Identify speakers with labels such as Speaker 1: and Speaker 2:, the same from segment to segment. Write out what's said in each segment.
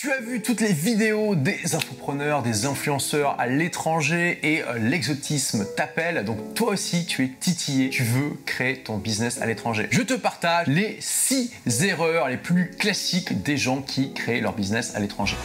Speaker 1: Tu as vu toutes les vidéos des infopreneurs, des influenceurs à l'étranger et euh, l'exotisme t'appelle. Donc toi aussi, tu es titillé, tu veux créer ton business à l'étranger. Je te partage les 6 erreurs les plus classiques des gens qui créent leur business à l'étranger.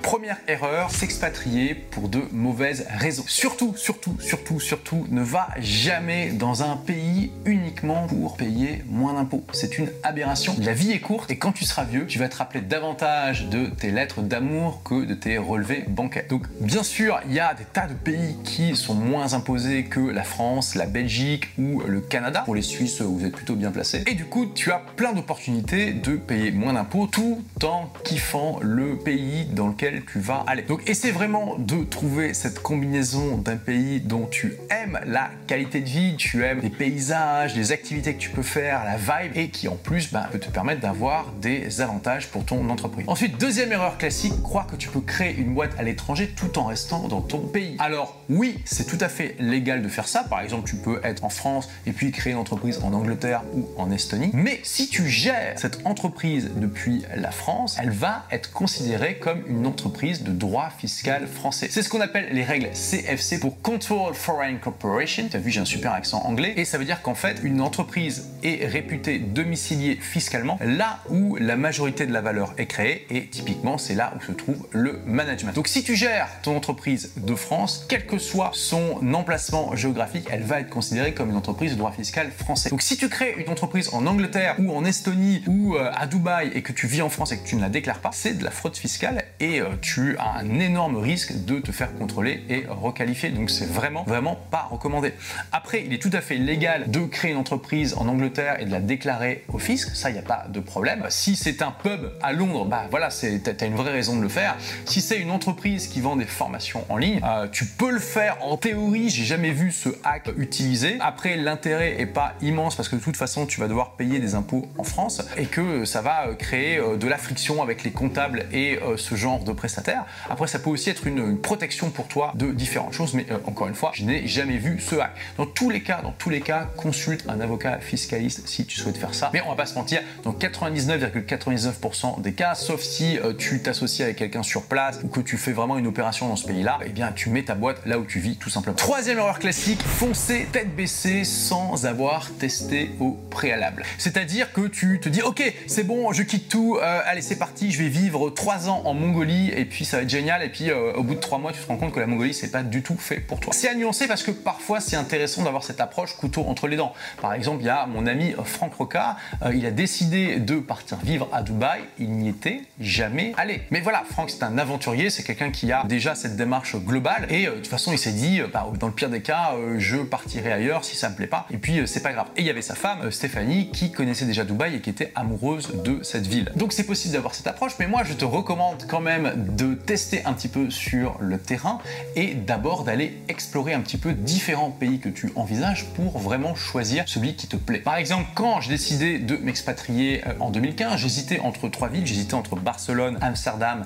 Speaker 1: Première erreur, s'expatrier pour de mauvaises raisons. Surtout, surtout, surtout, surtout, ne va jamais dans un pays uniquement pour payer moins d'impôts. C'est une aberration. La vie est courte et quand tu seras vieux, tu vas te rappeler davantage de tes lettres d'amour que de tes relevés bancaires. Donc bien sûr, il y a des tas de pays qui sont moins imposés que la France, la Belgique ou le Canada. Pour les Suisses, vous êtes plutôt bien placés. Et du coup, tu as plein d'opportunités de payer moins d'impôts tout en kiffant le pays dans lequel tu vas aller. Donc essaie vraiment de trouver cette combinaison d'un pays dont tu aimes la qualité de vie, tu aimes les paysages, les activités que tu peux faire, la vibe et qui en plus bah, peut te permettre d'avoir des avantages pour ton entreprise. Ensuite, deuxième erreur classique, croire que tu peux créer une boîte à l'étranger tout en restant dans ton pays. Alors oui, c'est tout à fait légal de faire ça. Par exemple, tu peux être en France et puis créer une entreprise en Angleterre ou en Estonie. Mais si tu gères cette entreprise depuis la France, elle va être considérée comme une entreprise de droit fiscal français. C'est ce qu'on appelle les règles CFC pour Control Foreign Corporation. Tu as vu, j'ai un super accent anglais. Et ça veut dire qu'en fait, une entreprise est réputée domiciliée fiscalement là où la majorité de la valeur est créée. Et typiquement, c'est là où se trouve le management. Donc si tu gères ton entreprise de France, quel que soit son emplacement géographique, elle va être considérée comme une entreprise de droit fiscal français. Donc si tu crées une entreprise en Angleterre ou en Estonie ou euh, à Dubaï et que tu vis en France et que tu ne la déclares pas, c'est de la fraude fiscale et euh, tu as un énorme risque de te faire contrôler et requalifier. Donc c'est vraiment, vraiment pas recommandé. Après, il est tout à fait légal de créer une entreprise en Angleterre et de la déclarer au fisc. Ça, il n'y a pas de problème. Si c'est un pub à Londres, bah voilà, tu as vraie raison de le faire. Si c'est une entreprise qui vend des formations en ligne, euh, tu peux le faire en théorie. J'ai jamais vu ce hack utilisé. Après, l'intérêt est pas immense parce que de toute façon, tu vas devoir payer des impôts en France et que ça va euh, créer euh, de la friction avec les comptables et ce genre de prestataire. Après, ça peut aussi être une, protection pour toi de différentes choses, mais encore une fois, je n'ai jamais vu ce hack. Dans tous les cas, dans tous les cas, consulte un avocat fiscaliste si tu souhaites faire ça. Mais on va pas se mentir, dans 99,99% des cas, sauf si tu t'associes avec quelqu'un sur place ou que tu fais vraiment une opération dans ce pays-là, eh bien, tu mets ta boîte là où tu vis, tout simplement. Troisième erreur classique, foncer tête baissée sans avoir testé au préalable. C'est-à-dire que tu te dis, ok, c'est bon, je quitte tout, euh, allez, c'est parti, je vais vivre trois ans en Mongolie et puis ça va être génial. Et puis euh, au bout de trois mois, tu te rends compte que la Mongolie, c'est pas du tout fait pour toi. C'est à nuancer parce que parfois, c'est intéressant d'avoir cette approche couteau entre les dents. Par exemple, il y a mon ami Franck Roca, euh, il a décidé de partir vivre à Dubaï. Il n'y était jamais. Mais voilà, Franck, c'est un aventurier, c'est quelqu'un qui a déjà cette démarche globale. Et de toute façon, il s'est dit, bah, dans le pire des cas, je partirai ailleurs si ça me plaît pas. Et puis, c'est pas grave. Et il y avait sa femme, Stéphanie, qui connaissait déjà Dubaï et qui était amoureuse de cette ville. Donc, c'est possible d'avoir cette approche, mais moi, je te recommande quand même de tester un petit peu sur le terrain et d'abord d'aller explorer un petit peu différents pays que tu envisages pour vraiment choisir celui qui te plaît. Par exemple, quand j'ai décidé de m'expatrier euh, en 2015, j'hésitais entre trois villes, j'hésitais entre Barcelone, Amsterdam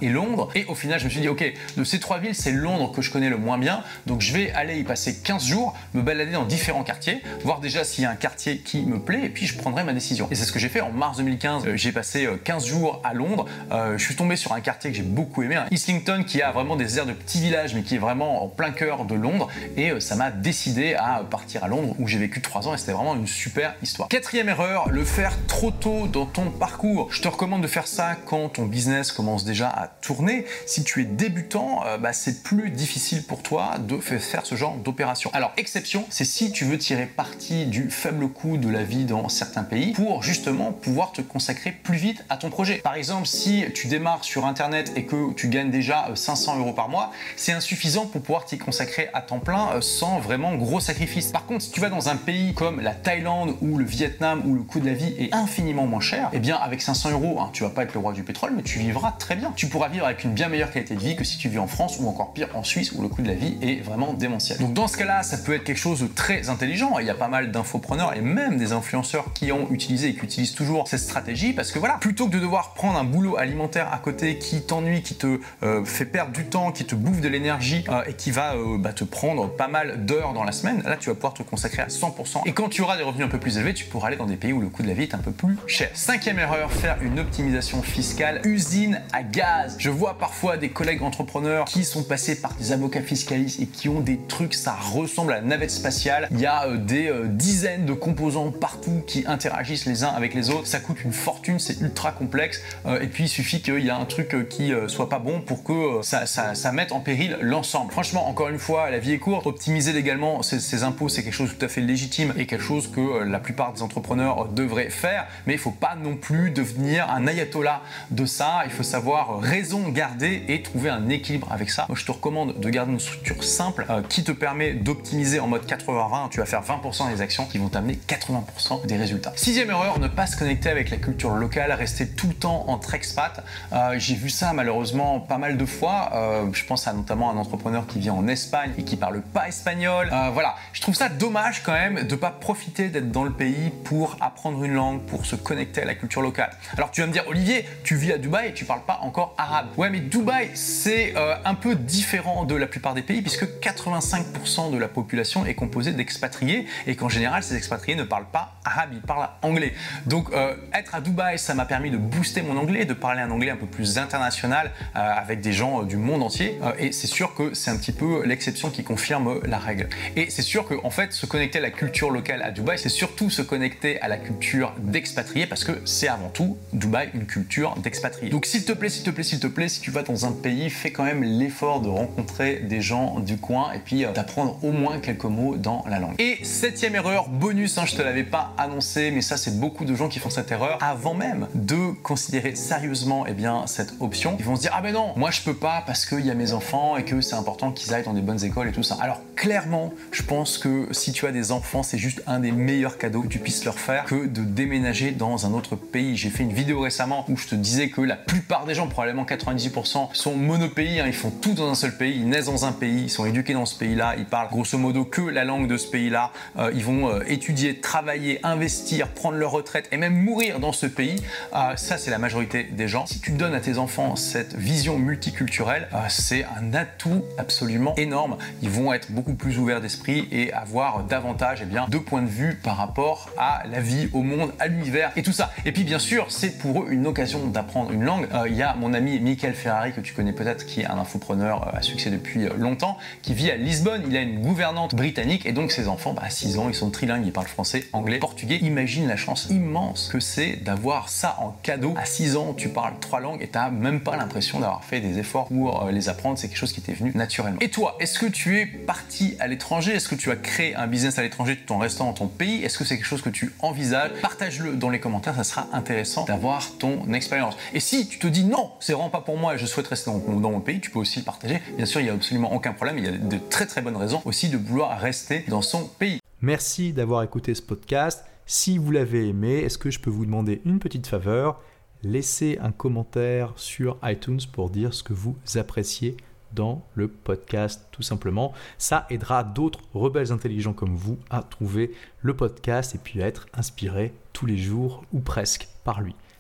Speaker 1: et Londres et au final je me suis dit ok, de ces trois villes, c'est Londres que je connais le moins bien, donc je vais aller y passer 15 jours, me balader dans différents quartiers, voir déjà s'il y a un quartier qui me plaît et puis je prendrai ma décision. Et c'est ce que j'ai fait en mars 2015, euh, j'ai passé 15 euh, jours à Londres, je suis tombé sur un quartier que j'ai beaucoup aimé, Islington qui a vraiment des airs de petit village mais qui est vraiment en plein cœur de Londres et euh, ça m'a décidé à partir à Londres où j'ai vécu trois ans et c'était vraiment une super histoire. Quatrième erreur, le faire trop tôt dans ton parcours. Je te recommande de faire ça quand ton business commence déjà à tourner. Si tu es débutant, euh, bah, c'est plus difficile pour toi de faire ce genre d'opération. Alors exception, c'est si tu veux tirer parti du faible coût de la vie dans certains pays pour justement pouvoir te consacrer plus vite à ton projet. Par exemple, si tu démarres sur internet et que tu gagnes déjà 500 euh, euros par mois, c'est insuffisant pour pouvoir t'y consacrer à temps plein euh, sans vraiment gros sacrifices. Par contre, si tu vas dans un pays comme la Thaïlande ou le Vietnam où le coût de la vie est infiniment moins cher, eh bien avec 500 euros, hein, tu vas pas être le roi du pétrole, mais tu vivras très bien. Tu pourras vivre avec une bien meilleure qualité de vie que si tu vis en France ou encore pire en Suisse où le coût de la vie est vraiment démentiel. Donc dans ce cas-là, ça peut être quelque chose de très intelligent. Il y a pas mal d'infopreneurs et même des influenceurs qui ont utilisé et qui utilisent toujours cette stratégie parce que voilà, plutôt que de devoir prendre un boulot alimentaire à côté qui t'ennuie, qui te euh, fait perdre du temps, qui te bouffe de l'énergie euh, et qui va euh, bah, te prendre pas mal d'heures dans la semaine, là tu vas pouvoir te consacrer à 100%. Et quand tu auras des revenus un peu plus élevés, tu pourras aller dans des pays où le coût de la vie est un peu plus cher. Cinquième erreur, faire une optimisation fiscale usine à gaz. Je vois parfois des collègues entrepreneurs qui sont passés par des avocats fiscalistes et qui ont des trucs, ça ressemble à la navette spatiale. Il y a euh, des euh, dizaines de composants partout qui interagissent les uns avec les autres. Ça coûte une fortune, c'est ultra complexe. Euh, et puis il suffit qu'il y a un truc qui soit pas bon pour que ça, mette en péril l'ensemble. Franchement, encore une fois, la vie est courte. Optimiser légalement ses, impôts, c'est quelque chose de tout à fait légitime et quelque chose que la plupart des entrepreneurs devraient faire. Mais il faut pas non plus devenir un ayatollah de ça. Il faut savoir raison garder et trouver un équilibre avec ça. Moi, je te recommande de garder une structure simple qui te permet d'optimiser en mode 80-20. Tu vas faire 20% des actions qui vont t'amener 80% des résultats. Sixième erreur, ne pas se connecter avec la culture locale, rester tout le temps entre expat. Euh, j'ai vu ça malheureusement pas mal de fois. Euh, je pense à notamment un entrepreneur qui vient en Espagne et qui parle pas espagnol. Euh, voilà, je trouve ça dommage quand même de pas profiter d'être dans le pays pour apprendre une langue, pour se connecter à la culture locale. Alors tu vas me dire, Olivier, tu vis à Dubaï et tu parles pas encore arabe. Ouais, mais Dubaï, c'est un peu différent de la plupart des pays puisque 85% de la population est composée d'expatriés et qu'en général, ces expatriés ne parlent pas arabe, ils parlent anglais. Donc, euh, être à Dubaï, ça m'a permis de booster mon anglais, de parler un anglais un peu plus international euh, avec des gens euh, du monde entier. et c'est sûr que c'est un petit peu l'exception qui confirme la règle. Et c'est sûr qu'en en fait, se connecter à la culture locale à Dubaï, c'est surtout se connecter à la culture d'expatriés parce que c'est avant tout Dubaï une culture d'expatriés. Donc, s'il te plaît, s'il te plaît, s'il te plaît, si tu vas dans un pays, fais quand même l'effort de rencontrer des gens du coin et puis d'apprendre au moins quelques mots dans la langue. Et septième erreur, bonus, hein, je te l'avais pas annoncé, mais ça c'est beaucoup de gens qui font cette erreur avant même de considérer sérieusement eh bien, cette option. Ils vont se dire ah ben non, moi je peux pas parce qu'il y a mes enfants et que c'est important qu'ils aillent dans des bonnes écoles et tout ça. Alors clairement, je pense que si tu as des enfants, c'est juste un des meilleurs cadeaux que tu puisses leur faire que de déménager dans un autre pays. J'ai fait une vidéo récemment où je te disais que la plupart des gens, probablement 98%, sont monopays, hein, ils font tout dans un seul pays, ils naissent dans un pays, ils sont éduqués dans ce pays-là, ils parlent grosso modo que la langue de ce pays-là, euh, ils vont euh, étudier, travailler, investir, prendre leur retraite et même mourir dans ce pays. Euh, ça, c'est la majorité des gens. Si tu donnes à tes enfants cette vision multiculturelle, c'est un atout absolument énorme. Ils vont être beaucoup plus ouverts d'esprit et avoir davantage eh bien, de points de vue par rapport à la vie, au monde, à l'univers et tout ça. Et puis, bien sûr, c'est pour eux une occasion d'apprendre une langue. Y a mon ami Michael Ferrari, que tu connais peut-être, qui est un infopreneur à succès depuis longtemps, qui vit à Lisbonne. Il a une gouvernante britannique et donc ses enfants, bah, à 6 ans, ils sont trilingues, ils parlent français, anglais, portugais. Imagine la chance immense que c'est d'avoir ça en cadeau. À 6 ans, tu parles trois langues et t'as même pas l'impression d'avoir fait des efforts pour euh, les apprendre. C'est quelque chose qui t'est venu naturellement. Et toi, est-ce que tu es parti à l'étranger? Est-ce que tu as créé un business à l'étranger tout en restant dans ton pays? Est-ce que c'est quelque chose que tu envisages? Partage-le dans les commentaires, ça sera intéressant d'avoir ton expérience. Et si tu te dis non, c'est vraiment pas pour moi et je souhaite rester dans, dans mon pays, tu peux aussi le partager. Bien sûr, il n'y a absolument aucun problème. Il y a de très très bonnes raisons aussi de vouloir rester dans son pays.
Speaker 2: Merci d'avoir écouté ce podcast. Si vous l'avez aimé, est-ce que je peux vous demander une petite faveur? Laissez un commentaire sur iTunes pour dire ce que vous appréciez dans le podcast tout simplement. Ça aidera d'autres rebelles intelligents comme vous à trouver le podcast et puis à être inspirés tous les jours ou presque par lui.